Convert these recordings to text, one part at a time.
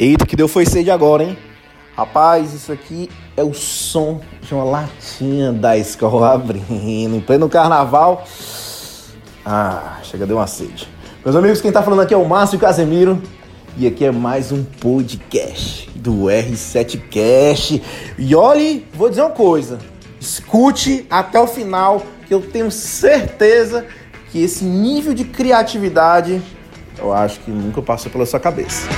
Eita, que deu foi sede agora, hein? Rapaz, isso aqui é o som de uma latinha da escola abrindo em pleno carnaval. Ah, chega, deu uma sede. Meus amigos, quem tá falando aqui é o Márcio Casemiro. E aqui é mais um podcast do R7Cast. E olhe, vou dizer uma coisa. Escute até o final, que eu tenho certeza que esse nível de criatividade eu acho que nunca passou pela sua cabeça.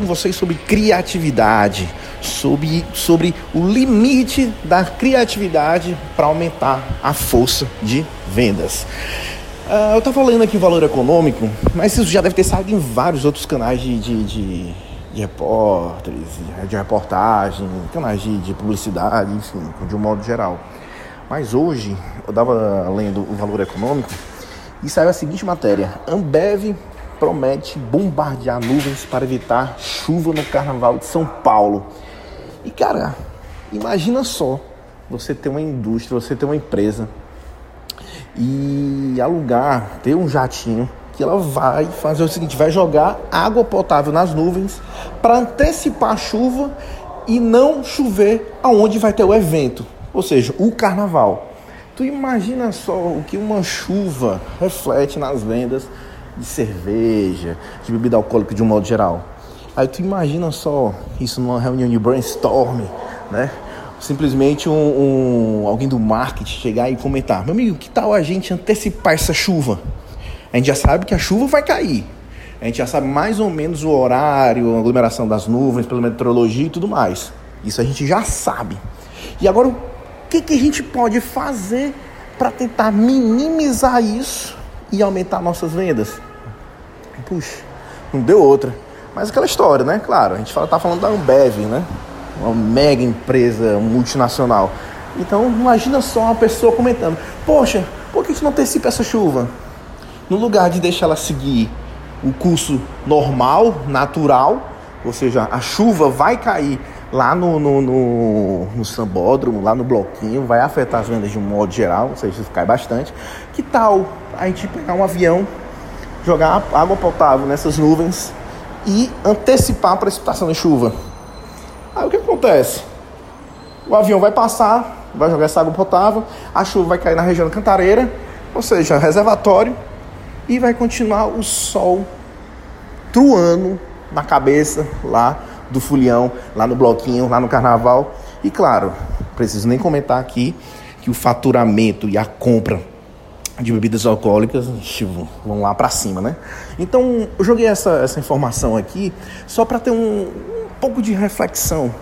Com vocês sobre criatividade, sobre, sobre o limite da criatividade para aumentar a força de vendas. Uh, eu estava falando aqui o valor econômico, mas isso já deve ter saído em vários outros canais de, de, de, de repórteres, de reportagem, canais de, de publicidade, enfim, de um modo geral. Mas hoje, eu estava lendo o valor econômico e saiu a seguinte matéria: Ambev promete bombardear nuvens para evitar chuva no carnaval de São Paulo. E cara, imagina só você ter uma indústria, você ter uma empresa e alugar, ter um jatinho que ela vai fazer o seguinte, vai jogar água potável nas nuvens para antecipar a chuva e não chover aonde vai ter o evento, ou seja, o carnaval. Tu imagina só o que uma chuva reflete nas vendas de cerveja, de bebida alcoólica de um modo geral. Aí tu imagina só isso numa reunião de brainstorming, né? Simplesmente um, um, alguém do marketing chegar e comentar: Meu amigo, que tal a gente antecipar essa chuva? A gente já sabe que a chuva vai cair. A gente já sabe mais ou menos o horário, a aglomeração das nuvens, pela meteorologia e tudo mais. Isso a gente já sabe. E agora, o que, que a gente pode fazer para tentar minimizar isso e aumentar nossas vendas? Puxa, não deu outra. Mas aquela história, né? Claro, a gente fala, tá falando da Ambev, né? Uma mega empresa multinacional. Então, imagina só uma pessoa comentando: Poxa, por que a gente não antecipa essa chuva? No lugar de deixar ela seguir o curso normal, natural, ou seja, a chuva vai cair lá no, no, no, no sambódromo, lá no bloquinho, vai afetar as vendas de um modo geral, ou seja, cai bastante. Que tal a gente pegar um avião jogar água potável nessas nuvens e antecipar a precipitação de chuva. Aí o que acontece? O avião vai passar, vai jogar essa água potável, a chuva vai cair na região cantareira, ou seja, reservatório, e vai continuar o sol truando na cabeça lá do fulião, lá no bloquinho, lá no carnaval. E claro, preciso nem comentar aqui que o faturamento e a compra de bebidas alcoólicas vão lá para cima, né? Então, eu joguei essa, essa informação aqui só para ter um, um, pouco de reflexão.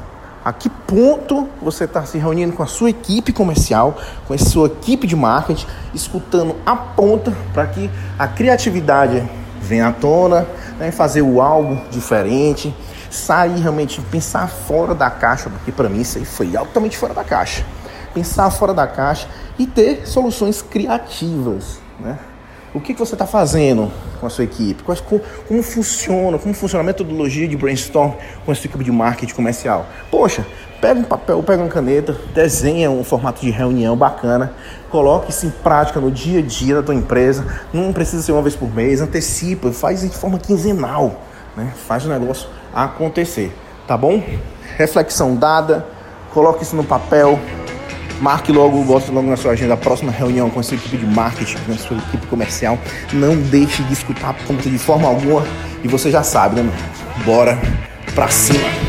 A que ponto você está se reunindo com a sua equipe comercial, com a sua equipe de marketing, escutando a ponta para que a criatividade venha à tona, né? fazer o algo diferente, sair realmente, pensar fora da caixa, porque para mim isso aí foi altamente fora da caixa. Pensar fora da caixa e ter soluções criativas, né? O que, que você está fazendo com a sua equipe? Como, como, funciona? Como funciona a metodologia de brainstorm com a sua equipe de marketing comercial? Poxa, pega um papel, pega uma caneta, desenha um formato de reunião bacana, coloque isso em prática no dia a dia da tua empresa. Não precisa ser uma vez por mês, antecipa, faz de forma quinzenal, né? Faz o negócio acontecer, tá bom? Reflexão dada, coloque isso no papel, Marque logo, bote logo na sua agenda a próxima reunião com a sua equipe de marketing, com a sua equipe comercial. Não deixe de escutar a ponta de forma alguma. E você já sabe, né, mano? Bora pra cima!